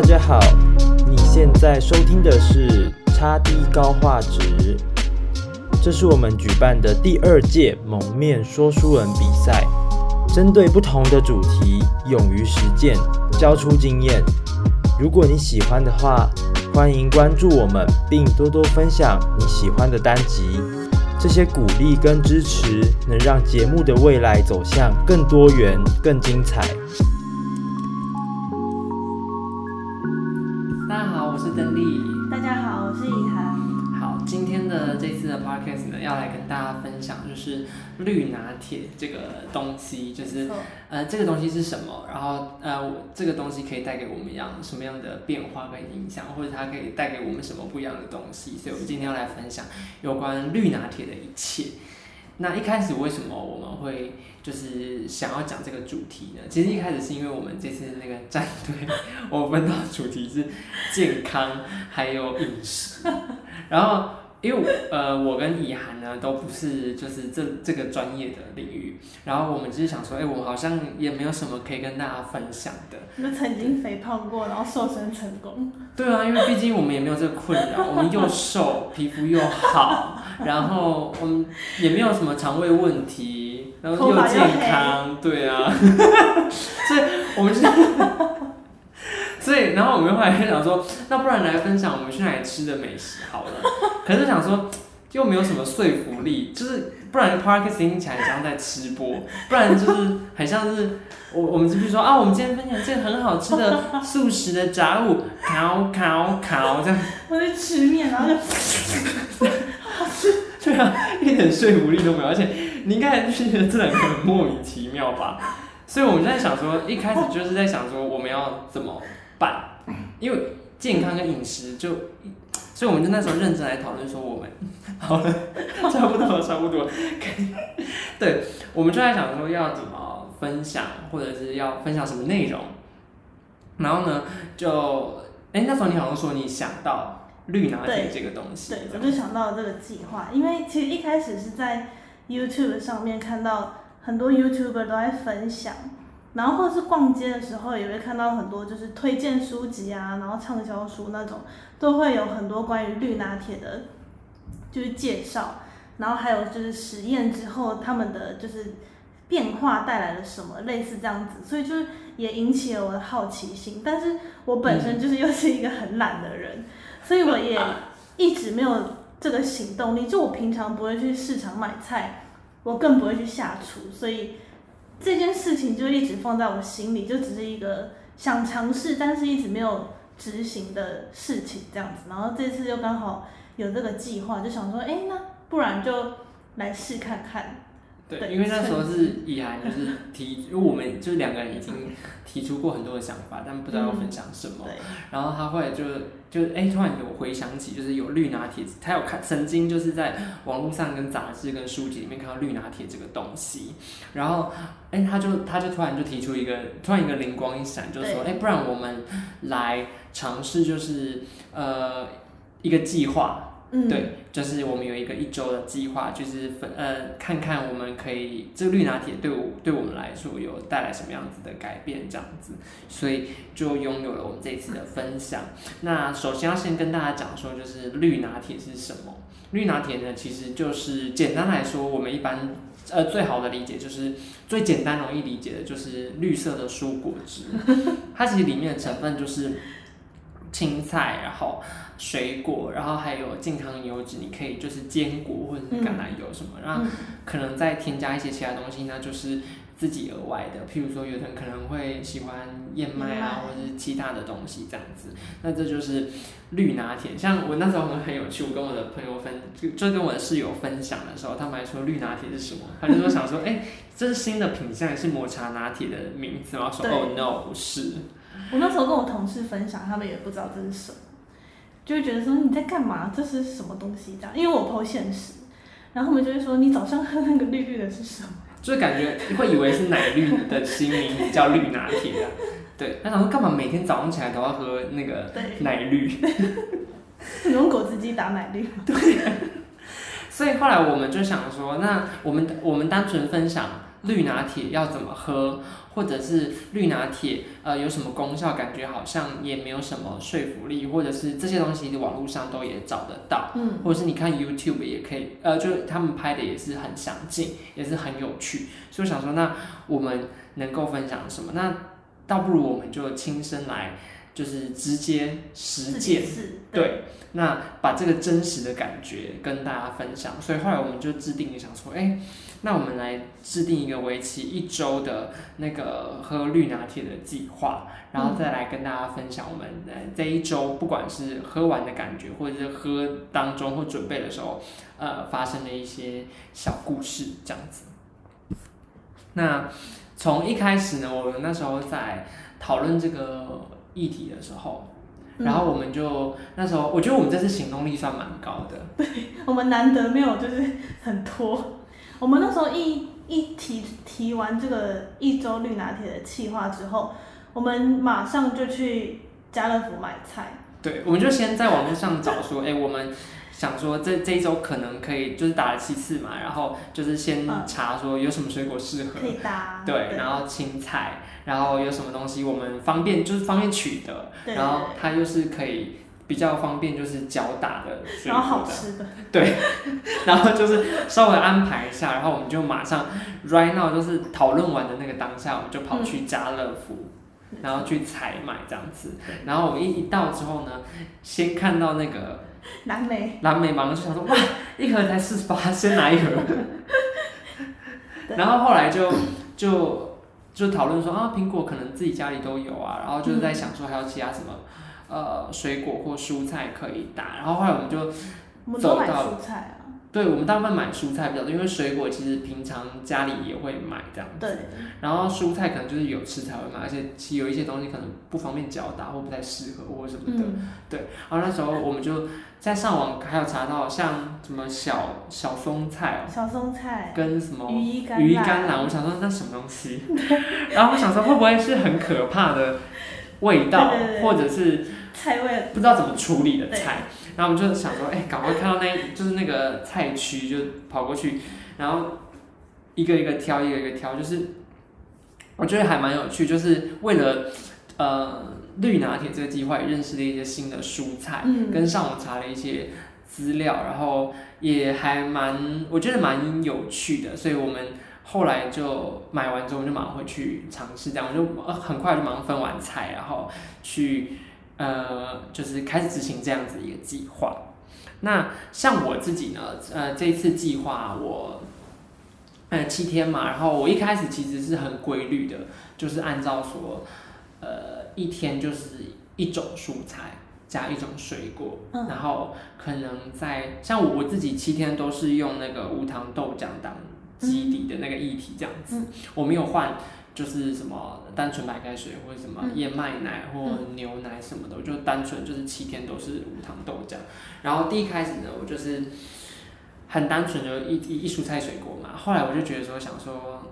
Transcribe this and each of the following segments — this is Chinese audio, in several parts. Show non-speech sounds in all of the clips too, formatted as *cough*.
大家好，你现在收听的是差低高画质，这是我们举办的第二届蒙面说书人比赛，针对不同的主题，勇于实践，交出经验。如果你喜欢的话，欢迎关注我们，并多多分享你喜欢的单集。这些鼓励跟支持，能让节目的未来走向更多元、更精彩。Podcast 呢，要来跟大家分享，就是绿拿铁这个东西，就是呃，这个东西是什么？然后呃，这个东西可以带给我们一样什么样的变化跟影响，或者它可以带给我们什么不一样的东西？所以，我们今天要来分享有关绿拿铁的一切。那一开始为什么我们会就是想要讲这个主题呢？其实一开始是因为我们这次那个战队，我们分到主题是健康还有饮食，*laughs* 然后。因为呃，我跟以涵呢都不是就是这这个专业的领域，然后我们只是想说，哎，我们好像也没有什么可以跟大家分享的。你们曾经肥胖过，然后瘦身成功。对啊，因为毕竟我们也没有这个困扰，我们又瘦，皮肤又好，*laughs* 然后我们也没有什么肠胃问题，然后又健康，对啊，*laughs* 所以我们就。所以，然后我们后来就想说，那不然来分享我们去哪里吃的美食好了。*laughs* 可是想说，又没有什么说服力，就是不然 podcast 听起来像在吃播，不然就是很像是我我们就比如说啊，我们今天分享这个很好吃的素食的炸物，烤烤烤这样。我在吃面，然后就好吃。对啊，一点说服力都没有，而且你应该是觉得这两个很莫名其妙吧？所以我们就在想说，一开始就是在想说，我们要怎么。办，因为健康跟饮食就，所以我们就那时候认真来讨论说我们，好了，差不多了差不多，*laughs* 对，我们就在想说要怎么分享，或者是要分享什么内容，然后呢，就，哎，那时候你好像说你想到绿拿铁这个东西，对，对，我就想到了这个计划，因为其实一开始是在 YouTube 上面看到很多 YouTuber 都在分享。然后或者是逛街的时候，也会看到很多就是推荐书籍啊，然后畅销书那种，都会有很多关于绿拿铁的，就是介绍。然后还有就是实验之后他们的就是变化带来了什么，类似这样子，所以就是也引起了我的好奇心。但是我本身就是又是一个很懒的人，*laughs* 所以我也一直没有这个行动力。就我平常不会去市场买菜，我更不会去下厨，所以。这件事情就一直放在我心里，就只是一个想尝试，但是一直没有执行的事情这样子。然后这次又刚好有这个计划，就想说，哎，那不然就来试看看。对，因为那时候是以涵就是提，因为我们就是两个人已经提出过很多的想法，但不知道要分享什么。嗯、然后他后来就就哎，突然有回想起，就是有绿拿铁，他有看曾经就是在网络上跟杂志跟书籍里面看到绿拿铁这个东西，然后哎，他就他就突然就提出一个突然一个灵光一闪，就说哎，不然我们来尝试就是呃一个计划。对，就是我们有一个一周的计划，就是分呃看看我们可以这个绿拿铁对我对我们来说有带来什么样子的改变这样子，所以就拥有了我们这次的分享。那首先要先跟大家讲说，就是绿拿铁是什么？绿拿铁呢，其实就是简单来说，我们一般呃最好的理解就是最简单容易理解的就是绿色的蔬果汁，它其实里面的成分就是青菜，然后。水果，然后还有健康油脂，你可以就是坚果或者是橄榄油什么，嗯、然后可能再添加一些其他东西，那就是自己额外的。譬如说，有的人可能会喜欢燕麦啊，或者是其他的东西这样子。那这就是绿拿铁。像我那时候很很有趣，我跟我的朋友分就就跟我的室友分享的时候，他们还说绿拿铁是什么？他就说想说，哎，这是新的品项，是抹茶拿铁的名字吗？说哦，no，不是。我那时候跟我同事分享，他们也不知道这是什么。就会觉得说你在干嘛？这是什么东西？这样，因为我 po 现实，然后他们就会说你早上喝那个绿绿的是什么？就是感觉会以为是奶绿的新名字叫绿拿铁啊。对，他想说干嘛每天早上起来都要喝那个奶绿？*laughs* 你用果汁机打奶绿？*laughs* 对。*laughs* 所以后来我们就想说，那我们我们单纯分享绿拿铁要怎么喝，或者是绿拿铁呃有什么功效，感觉好像也没有什么说服力，或者是这些东西网络上都也找得到，嗯，或者是你看 YouTube 也可以，呃，就是他们拍的也是很详尽，也是很有趣，所以我想说，那我们能够分享什么？那倒不如我们就亲身来。就是直接实践，对，那把这个真实的感觉跟大家分享。所以后来我们就制定，想说，哎、欸，那我们来制定一个为期一周的那个喝绿拿铁的计划，然后再来跟大家分享我们呃这一周不管是喝完的感觉，或者是喝当中或准备的时候，呃，发生的一些小故事这样子。那从一开始呢，我们那时候在讨论这个。议题的时候，然后我们就、嗯、那时候，我觉得我们这次行动力算蛮高的。对，我们难得没有就是很拖。我们那时候一一提提完这个一周绿拿铁的企划之后，我们马上就去家乐福买菜。对，我们就先在网络上找说，哎、欸，我们想说这这一周可能可以就是打了七次嘛，然后就是先查说有什么水果适合，可以搭。对，然后青菜。然后有什么东西我们方便就是方便取得，然后它又是可以比较方便就是脚打的水果的，然后好吃的，对，*laughs* 然后就是稍微安排一下，然后我们就马上 right now 就是讨论完的那个当下，我们就跑去家乐福，嗯、然后去采买这样子，然后我们一一到之后呢，先看到那个蓝莓，蓝莓马上就想说哇，一盒才四十八，先拿一盒，*laughs* 然后后来就就。就讨论说啊，苹果可能自己家里都有啊，然后就是在想说还有其他什么，呃，水果或蔬菜可以打，然后后来我们就走到。蔬菜啊。对，我们大部分买蔬菜比较多，因为水果其实平常家里也会买这样子。对。然后蔬菜可能就是有吃才会买，而且其实有一些东西可能不方便搅打或不太适合或什么的。嗯、对。然后那时候我们就在上网还有查到像什么小小松菜哦。小松菜。跟什么羽衣甘蓝。羽衣甘蓝，我想说那什么东西？*laughs* 然后我想说会不会是很可怕的味道，或者是菜味不知道怎么处理的菜？然后我们就想说，哎、欸，赶快看到那，就是那个菜区，就跑过去，然后一个一个挑，一个一个挑，就是我觉得还蛮有趣，就是为了呃绿拿铁这个计划，也认识了一些新的蔬菜，嗯、跟上网查了一些资料，然后也还蛮，我觉得蛮有趣的，所以我们后来就买完之后，就马上会去尝试，这样我就很快就马上分完菜，然后去。呃，就是开始执行这样子一个计划。那像我自己呢，呃，这次计划我，呃，七天嘛，然后我一开始其实是很规律的，就是按照说，呃，一天就是一种蔬菜加一种水果，嗯、然后可能在像我我自己七天都是用那个无糖豆浆当基底的那个液体这样子，嗯、我没有换。就是什么单纯白开水或者什么燕麦奶或牛奶什么的，我就单纯就是七天都是无糖豆浆。然后第一开始呢，我就是很单纯的一一一蔬菜水果嘛。后来我就觉得说，想说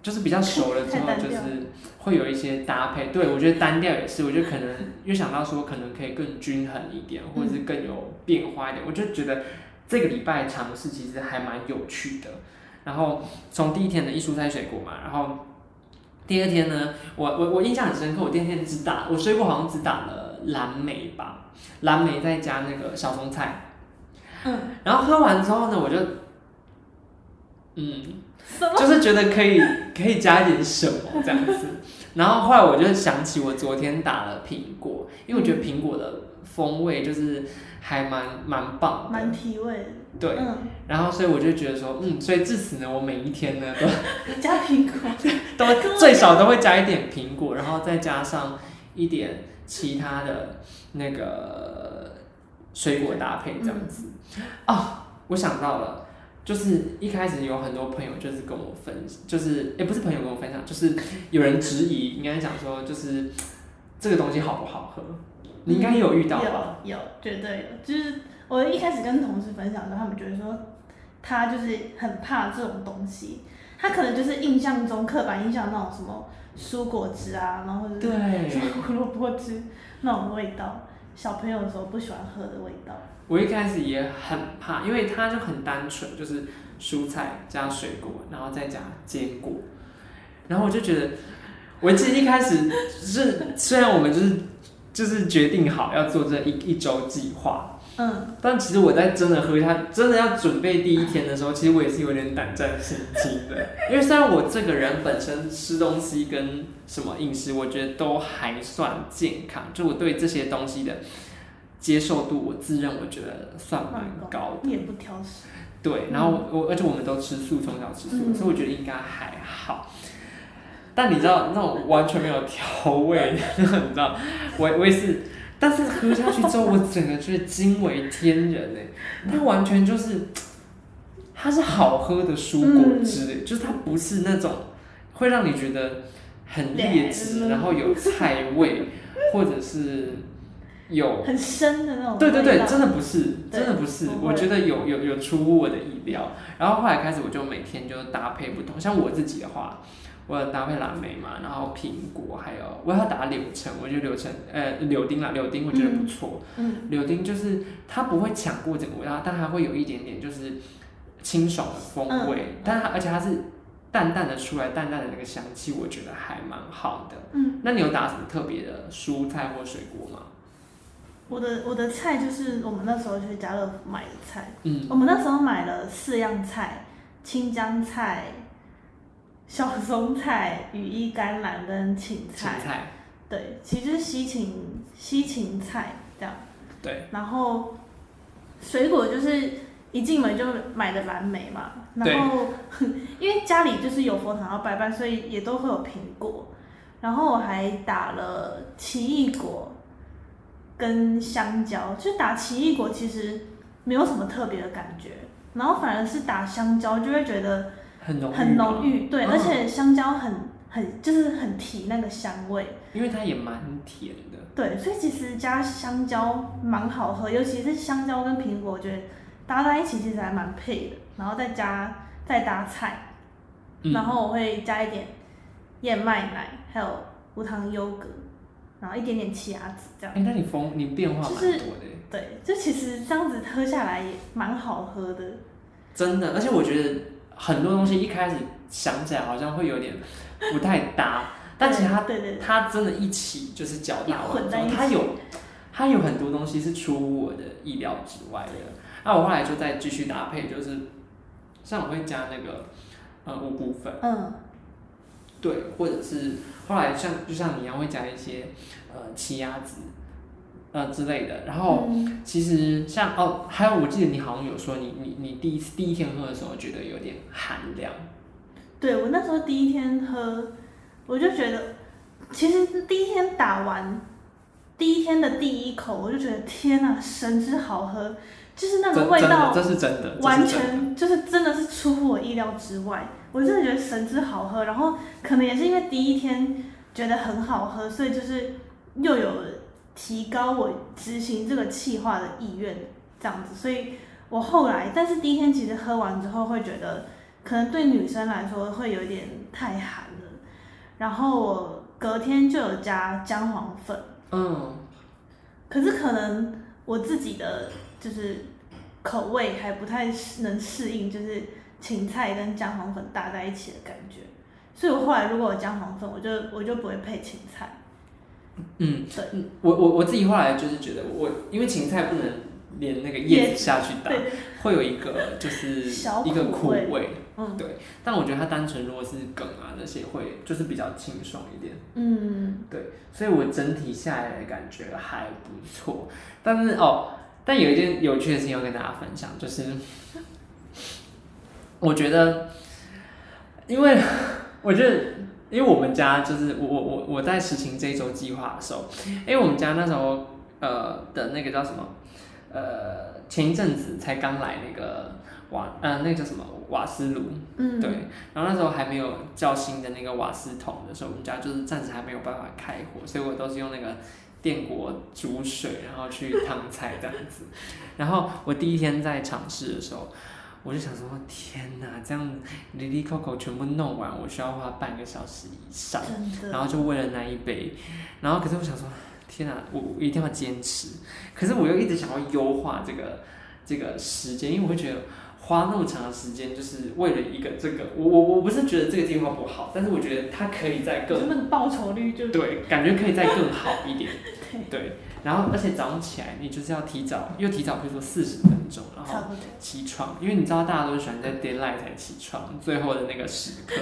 就是比较熟了之后，就是会有一些搭配。对，我觉得单调也是，我就可能又想到说，可能可以更均衡一点，或者是更有变化一点。我就觉得这个礼拜尝试其实还蛮有趣的。然后从第一天的一蔬菜水果嘛，然后。第二天呢，我我我印象很深刻，我第二天只打我水果好像只打了蓝莓吧，蓝莓再加那个小松菜，嗯，然后喝完之后呢，我就，嗯，就是觉得可以可以加一点什么这样子，然后后来我就想起我昨天打了苹果，因为我觉得苹果的风味就是还蛮蛮棒的，蛮提味。对，嗯、然后所以我就觉得说，嗯，所以至此呢，我每一天呢都 *laughs* 加苹果，都最 *laughs* 少都会加一点苹果，然后再加上一点其他的那个水果搭配这样子。嗯、哦，我想到了，就是一开始有很多朋友就是跟我分，就是也不是朋友跟我分享，就是有人质疑，应该讲说，就是这个东西好不好喝？你应该有遇到吧？有，有，绝对有，就是。我一开始跟同事分享的时候，他们觉得说，他就是很怕这种东西，他可能就是印象中刻板印象那种什么蔬果汁啊，然后或者是胡萝卜汁那种味道，小朋友的时候不喜欢喝的味道。我一开始也很怕，因为它就很单纯，就是蔬菜加水果，然后再加坚果，然后我就觉得，我其实一开始是虽然我们就是就是决定好要做这一一周计划。嗯，但其实我在真的喝它，真的要准备第一天的时候，其实我也是有点胆战心惊的。因为虽然我这个人本身吃东西跟什么饮食，我觉得都还算健康，就我对这些东西的接受度，我自认我觉得算蛮高的，也不挑食。对，然后我而且我们都吃素，从小吃素，嗯，所以我觉得应该还好。但你知道那种完全没有调味，*laughs* 你知道，我我也是。但是喝下去之后，我整个就是惊为天人哎！*laughs* 它完全就是，它是好喝的蔬果汁哎，就是它不是那种会让你觉得很劣质，然后有菜味，或者是有 *laughs* 很深的那种。对对对，真的不是，真的不是。我觉得有有有出乎我的意料。然后后来开始，我就每天就搭配不同，像我自己的话。我有搭配蓝莓嘛，然后苹果，还有我要打柳橙，我觉得柳橙，呃，柳丁啦，柳丁我觉得不错。嗯。柳丁就是它不会抢过整个味道，但它会有一点点就是清爽的风味，嗯、但它而且它是淡淡的出来，淡淡的那个香气，我觉得还蛮好的。嗯。那你有打什么特别的蔬菜或水果吗？我的我的菜就是我们那时候去家乐福买的菜。嗯。我们那时候买了四样菜，青江菜。小松菜、羽衣甘蓝跟芹菜，芹菜，对，其实就是西芹西芹菜这样。对。然后水果就是一进门就买的蓝莓嘛，然后因为家里就是有佛堂要拜拜，所以也都会有苹果。然后我还打了奇异果跟香蕉，就打奇异果其实没有什么特别的感觉，然后反而是打香蕉就会觉得。很浓很浓郁，对，而且香蕉很很就是很提那个香味，因为它也蛮甜的。对，所以其实加香蕉蛮好喝，尤其是香蕉跟苹果，我觉得搭在一起其实还蛮配的。然后再加再搭菜，然后我会加一点燕麦奶，还有无糖优格，然后一点点奇亚籽这样。哎、欸，那你风你变化蛮多的、就是。对，就其实这样子喝下来也蛮好喝的。真的，而且我觉得。很多东西一开始想起来好像会有点不太搭，*laughs* 但其实它对对对它真的一起就是搅大完之后，它有它有很多东西是出乎我的意料之外的。那我后来就再继续搭配，就是像我会加那个呃五谷粉，嗯，对，或者是后来像就像你一样会加一些呃奇亚籽。呃之类的，然后、嗯、其实像哦，还有我记得你好像有说你你你第一次第一天喝的时候觉得有点寒凉。对，我那时候第一天喝，我就觉得其实第一天打完第一天的第一口，我就觉得天呐，神之好喝，就是那个味道，这是真的，完全就是真的是出乎我意料之外，我真的觉得神之好喝。然后可能也是因为第一天觉得很好喝，所以就是又有。提高我执行这个计划的意愿，这样子，所以我后来，但是第一天其实喝完之后会觉得，可能对女生来说会有点太寒了，然后我隔天就有加姜黄粉，嗯，可是可能我自己的就是口味还不太能适应，就是芹菜跟姜黄粉搭在一起的感觉，所以我后来如果有姜黄粉，我就我就不会配芹菜。嗯，对，我我我自己后来就是觉得我，我因为芹菜不能连那个叶子下去打，会有一个就是 *laughs* 一个苦味，味嗯，对。但我觉得它单纯如果是梗啊那些会就是比较清爽一点，嗯，对。所以我整体下来的感觉还不错。但是哦，但有一件有趣的事情要跟大家分享，就是我觉得，因为 *laughs* 我觉得。因为我们家就是我我我我在实行这一周计划的时候，因为我们家那时候呃的那个叫什么呃前一阵子才刚来那个瓦呃那个叫什么瓦斯炉，嗯，对，然后那时候还没有叫新的那个瓦斯桶的时候，我们家就是暂时还没有办法开火，所以我都是用那个电锅煮水，然后去烫菜这样子。然后我第一天在尝试的时候。我就想说，天哪，这样哩哩扣扣全部弄完，我需要花半个小时以上，然后就为了那一杯，然后可是我想说，天哪，我我一定要坚持，可是我又一直想要优化这个这个时间，因为我会觉得花那么长的时间，就是为了一个这个，我我我不是觉得这个计划不好，但是我觉得它可以再更，就那个报酬率就对，感觉可以再更好一点，*laughs* 对，对，然后而且早上起来你就是要提早，又提早，比如说四十分钟，然后起床，因为你知道大家都喜欢在 deadline 才起床，最后的那个时刻，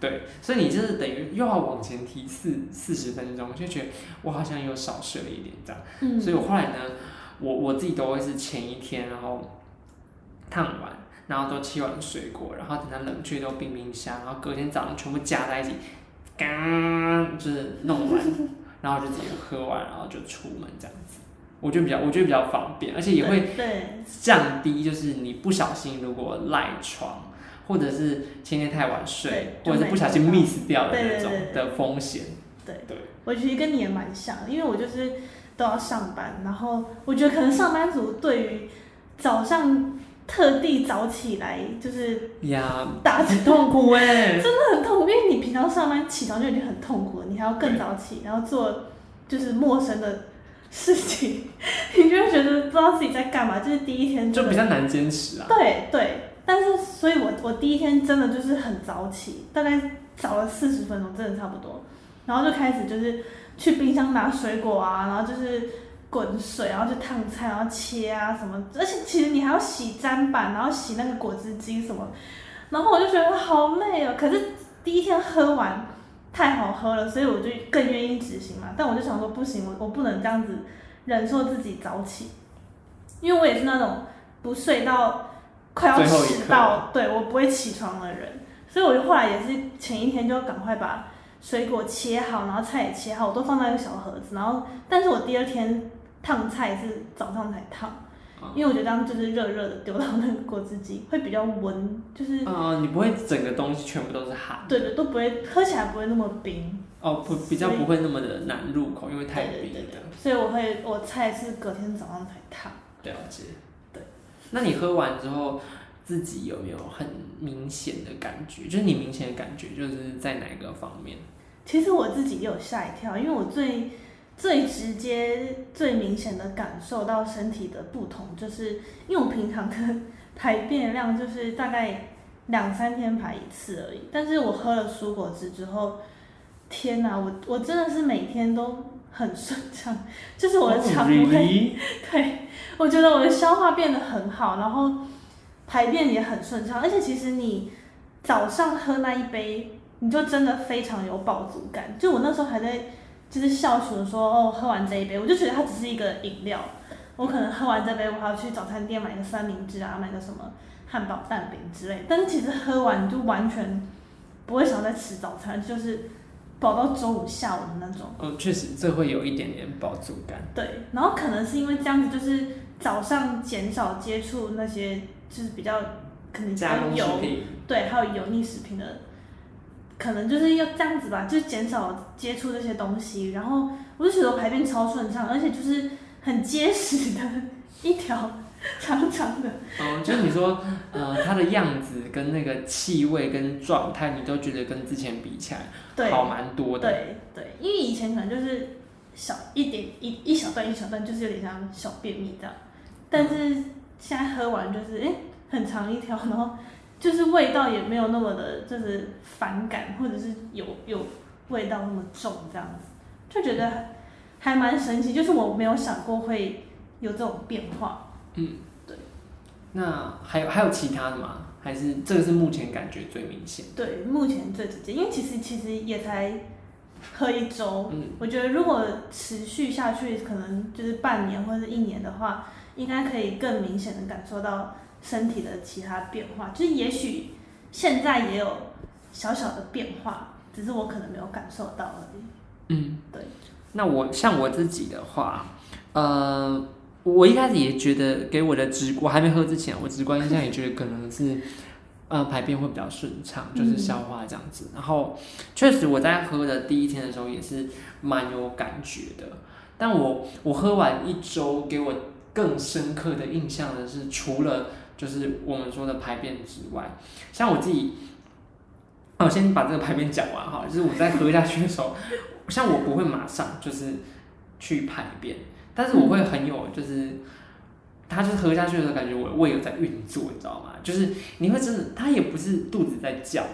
对，所以你就是等于又要往前提四四十分钟，就觉得我好像又少睡了一点这样，嗯，所以我后来呢，我我自己都会是前一天，然后。烫完，然后都切完水果，然后等它冷却都冰冰箱，然后隔天早上全部加在一起，刚就是弄完，然后就直接喝完，然后就出门这样子。我觉得比较，我觉得比较方便，而且也会降低就是你不小心如果赖床，或者是前天太晚睡，或者是不小心 miss 掉的那种的风险。对对，我其实跟你也蛮像，因为我就是都要上班，然后我觉得可能上班族对于早上。特地早起来就是呀，打很痛苦哎，*laughs* 真的很痛苦，因为你平常上班起床就已经很痛苦了，你还要更早起，然后做就是陌生的事情，*laughs* 你就会觉得不知道自己在干嘛，就是第一天就比较难坚持啊。对对，但是所以我我第一天真的就是很早起，大概早了四十分钟，真的差不多，然后就开始就是去冰箱拿水果啊，然后就是。滚水，然后就烫菜，然后切啊什么，而且其实你还要洗砧板，然后洗那个果汁机什么，然后我就觉得好累哦。可是第一天喝完太好喝了，所以我就更愿意执行嘛。但我就想说不行，我我不能这样子忍受自己早起，因为我也是那种不睡到快要迟到，对，我不会起床的人，所以我就后来也是前一天就赶快把水果切好，然后菜也切好，我都放在一个小盒子，然后但是我第二天。烫菜是早上才烫，因为我觉得这样就是热热的丢到那个果汁机会比较温，就是啊，你不会整个东西全部都是寒，对对，都不会喝起来不会那么冰哦，不比较不会那么的难入口，因为太冰了。所以我会我菜是隔天早上才烫。了解，对。那你喝完之后自己有没有很明显的感觉？就是你明显的感觉就是在哪个方面？其实我自己也有吓一跳，因为我最。最直接、最明显的感受到身体的不同，就是因为我平常的排便量就是大概两三天排一次而已，但是我喝了蔬果汁之后，天哪，我我真的是每天都很顺畅，就是我的肠胃，oh? 对，我觉得我的消化变得很好，然后排便也很顺畅，而且其实你早上喝那一杯，你就真的非常有饱足感，就我那时候还在。就是笑鼠说哦，喝完这一杯，我就觉得它只是一个饮料。我可能喝完这杯，我还要去早餐店买个三明治啊，买个什么汉堡蛋饼之类。但是其实喝完就完全不会想再吃早餐，就是饱到中午下午的那种。哦，确实这会有一点点饱足感。对，然后可能是因为这样子，就是早上减少接触那些就是比较可能加油，对，还有油腻食品的。可能就是要这样子吧，就减少接触这些东西，然后我就觉得我排便超顺畅，而且就是很结实的一条长长的。哦，就是你说，呃，它的样子跟那个气味跟状态，你都觉得跟之前比起来，好蛮多的。对对，因为以前可能就是小一点一一小段一小段，就是有点像小便秘这样，但是现在喝完就是哎、欸，很长一条，然后。就是味道也没有那么的，就是反感，或者是有有味道那么重这样子，就觉得还蛮神奇。就是我没有想过会有这种变化。嗯，对。那还有还有其他的吗？还是这个是目前感觉最明显？对，目前最直接，因为其实其实也才喝一周。嗯，我觉得如果持续下去，可能就是半年或者是一年的话，应该可以更明显的感受到。身体的其他变化，就是也许现在也有小小的变化，只是我可能没有感受到而已。嗯，对。那我像我自己的话，呃，我一开始也觉得给我的直，我还没喝之前，我直观印象也觉得可能是，呃，排便会比较顺畅，就是消化这样子。嗯、然后确实我在喝的第一天的时候也是蛮有感觉的，但我我喝完一周，给我更深刻的印象的是除了。就是我们说的排便之外，像我自己，我先把这个排便讲完哈。就是我在喝下去的时候，*laughs* 像我不会马上就是去排便，但是我会很有就是它就是喝下去的时候，感觉我胃有在运作，你知道吗？就是你会真的，它也不是肚子在叫，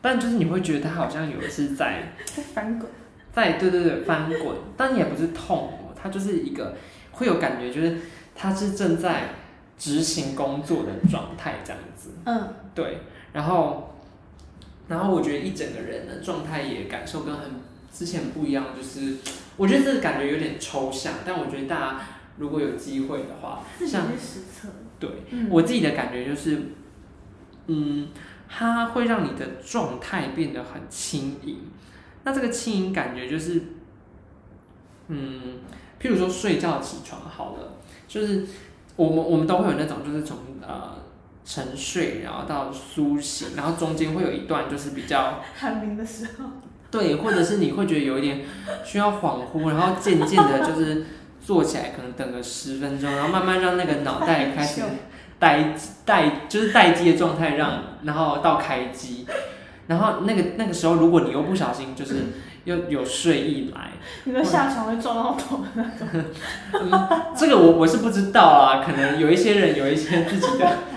但就是你会觉得它好像有的是在在翻滚，在对对对翻滚，但也不是痛，它就是一个会有感觉，就是它是正在执行工作的状态这样子。嗯，对，然后然后我觉得一整个人的状态也感受跟很之前不一样，就是我觉得这个感觉有点抽象，但我觉得大家。如果有机会的话，像对、嗯、我自己的感觉就是，嗯，它会让你的状态变得很轻盈。那这个轻盈感觉就是，嗯，譬如说睡觉起床好了，就是我们我们都会有那种，就是从呃沉睡，然后到苏醒，然后中间会有一段就是比较寒冰的时候，对，或者是你会觉得有一点需要恍惚，然后渐渐的就是。坐起来可能等个十分钟，然后慢慢让那个脑袋开始 *laughs* 待待就是待机的状态，让然后到开机，然后那个那个时候如果你又不小心就是又有睡意来，你的下床会撞到头的那种。嗯，*laughs* 这个我我是不知道啊，可能有一些人有一些自己的。*laughs*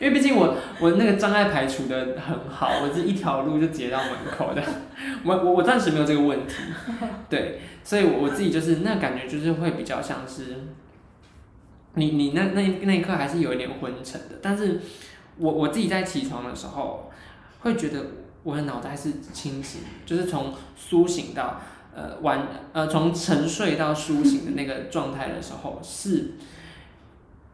因为毕竟我我那个障碍排除的很好，我这一条路就截到门口的，*laughs* 我我我暂时没有这个问题，对，所以我我自己就是那感觉就是会比较像是，你你那那那一刻还是有一点昏沉的，但是我我自己在起床的时候会觉得我的脑袋是清醒，就是从苏醒到呃晚呃从沉睡到苏醒的那个状态的时候是。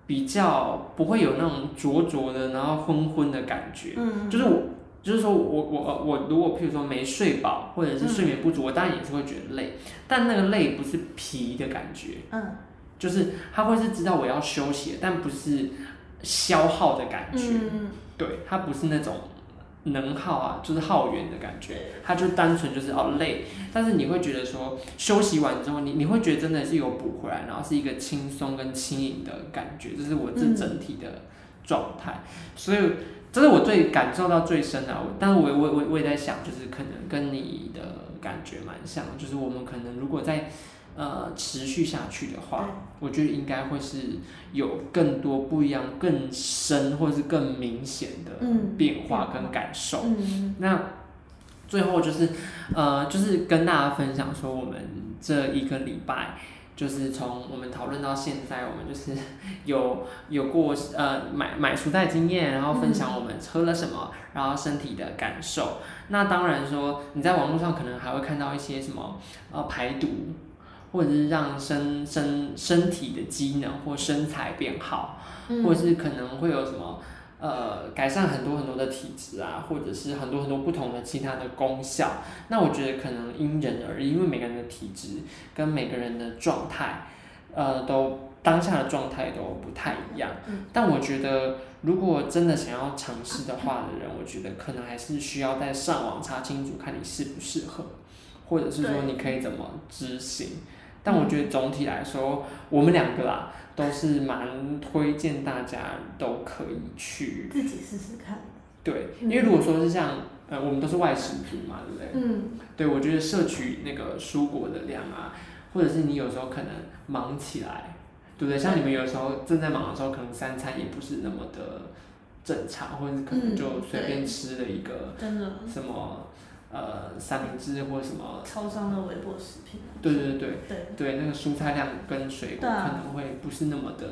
比较不会有那种灼灼的，然后昏昏的感觉。嗯，就是我，就是说我我我如果譬如说没睡饱，或者是睡眠不足，我当然也是会觉得累。但那个累不是疲的感觉。嗯，就是他会是知道我要休息，但不是消耗的感觉。嗯，对，他不是那种。能耗啊，就是耗员的感觉，它就单纯就是哦累，但是你会觉得说休息完之后，你你会觉得真的是有补回来，然后是一个轻松跟轻盈的感觉，这是我这整体的状态，所以这是我最感受到最深的。但是我我我我也在想，就是可能跟你的感觉蛮像，就是我们可能如果在。呃，持续下去的话，我觉得应该会是有更多不一样、更深或者是更明显的变化跟感受。那最后就是，呃，就是跟大家分享说，我们这一个礼拜，就是从我们讨论到现在，我们就是 *laughs* 有有过呃买买蔬菜经验，然后分享我们喝了什么，然后身体的感受。那当然说，你在网络上可能还会看到一些什么呃排毒。或者是让身身身体的机能或身材变好，嗯、或者是可能会有什么呃改善很多很多的体质啊，或者是很多很多不同的其他的功效。那我觉得可能因人而异，因为每个人的体质跟每个人的状态，呃，都当下的状态都不太一样。嗯、但我觉得如果真的想要尝试的话的人，我觉得可能还是需要再上网查清楚，看你适不适合，或者是说你可以怎么执行。但我觉得总体来说，嗯、我们两个啦都是蛮推荐大家都可以去自己试试看。对，因为如果说是像呃，我们都是外食族嘛，对不对？嗯。对，我觉得摄取那个蔬果的量啊，或者是你有时候可能忙起来，对不对？像你们有时候正在忙的时候，可能三餐也不是那么的正常，或者是可能就随便吃了一个什么。呃，三明治或者什么超商的微波食品。对对对对，对，对那个蔬菜量跟水果可能会不是那么的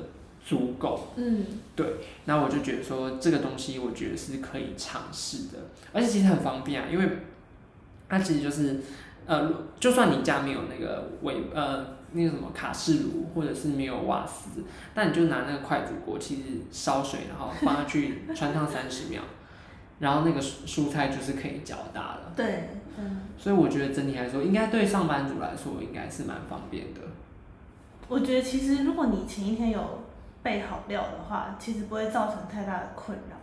足够。嗯，对，那我就觉得说这个东西，我觉得是可以尝试的，而且其实很方便啊，因为它其实就是呃，就算你家没有那个微呃那个什么卡式炉，或者是没有瓦斯，那你就拿那个筷子锅，其实烧水，然后放下去穿烫三十秒。然后那个蔬蔬菜就是可以较大了，对，嗯，所以我觉得整体来说，应该对上班族来说应该是蛮方便的。我觉得其实如果你前一天有备好料的话，其实不会造成太大的困扰。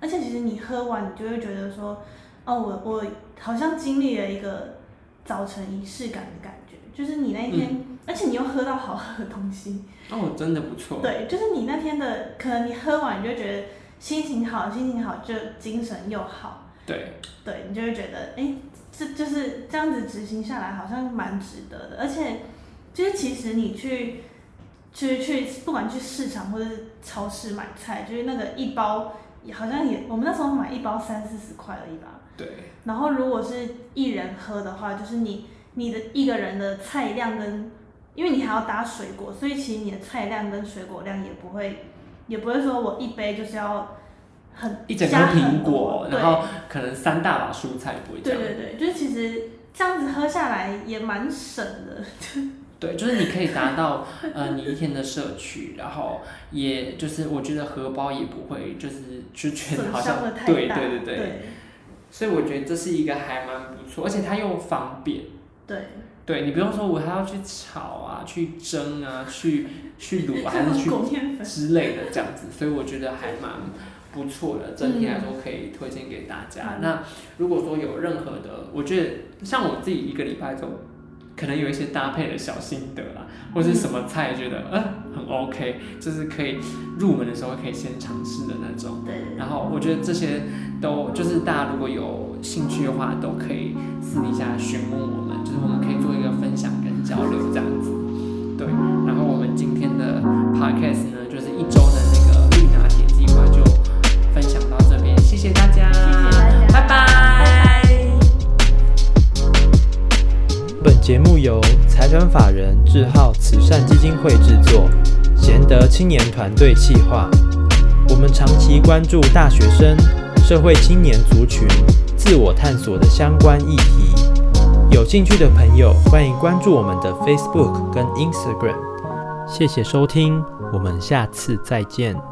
而且其实你喝完，你就会觉得说，哦，我我好像经历了一个早晨仪式感的感觉，就是你那一天，嗯、而且你又喝到好喝的东西，哦，真的不错。对，就是你那天的，可能你喝完你就觉得。心情好，心情好就精神又好。对，对你就会觉得，哎、欸，这就是这样子执行下来，好像蛮值得的。而且，就是其实你去去去不管去市场或者是超市买菜，就是那个一包好像也我们那时候买一包三四十块而已吧。对。然后如果是一人喝的话，就是你你的一个人的菜量跟，因为你还要搭水果，所以其实你的菜量跟水果量也不会也不会说我一杯就是要很一整个苹果，然后可能三大把蔬菜不会这样。对对对，就是其实这样子喝下来也蛮省的。*laughs* 对，就是你可以达到呃你一天的摄取，然后也就是我觉得荷包也不会就是就觉得好像对对对对，对，所以我觉得这是一个还蛮不错，而且它又方便。对，对你不用说我还要去炒啊，去蒸啊，去去卤啊，*laughs* 还是去之类的这样子，所以我觉得还蛮不错的，整体来说可以推荐给大家。嗯、那如果说有任何的，我觉得像我自己一个礼拜中。可能有一些搭配的小心得啦，或是什么菜觉得嗯、呃、很 OK，就是可以入门的时候可以先尝试的那种。对。然后我觉得这些都就是大家如果有兴趣的话，都可以私底下询问我们，享跟交流这样子。对。然后我们今天的 Podcast 呢，就是一周的那个绿拿铁计划就分享到这边，谢谢大家，谢谢大家，拜拜。本节目由财团法人智浩慈善基金会制作，贤德青年团队企划。我们长期关注大学生、社会青年族群自我探索的相关议题。有兴趣的朋友，欢迎关注我们的 Facebook 跟 Instagram。谢谢收听，我们下次再见。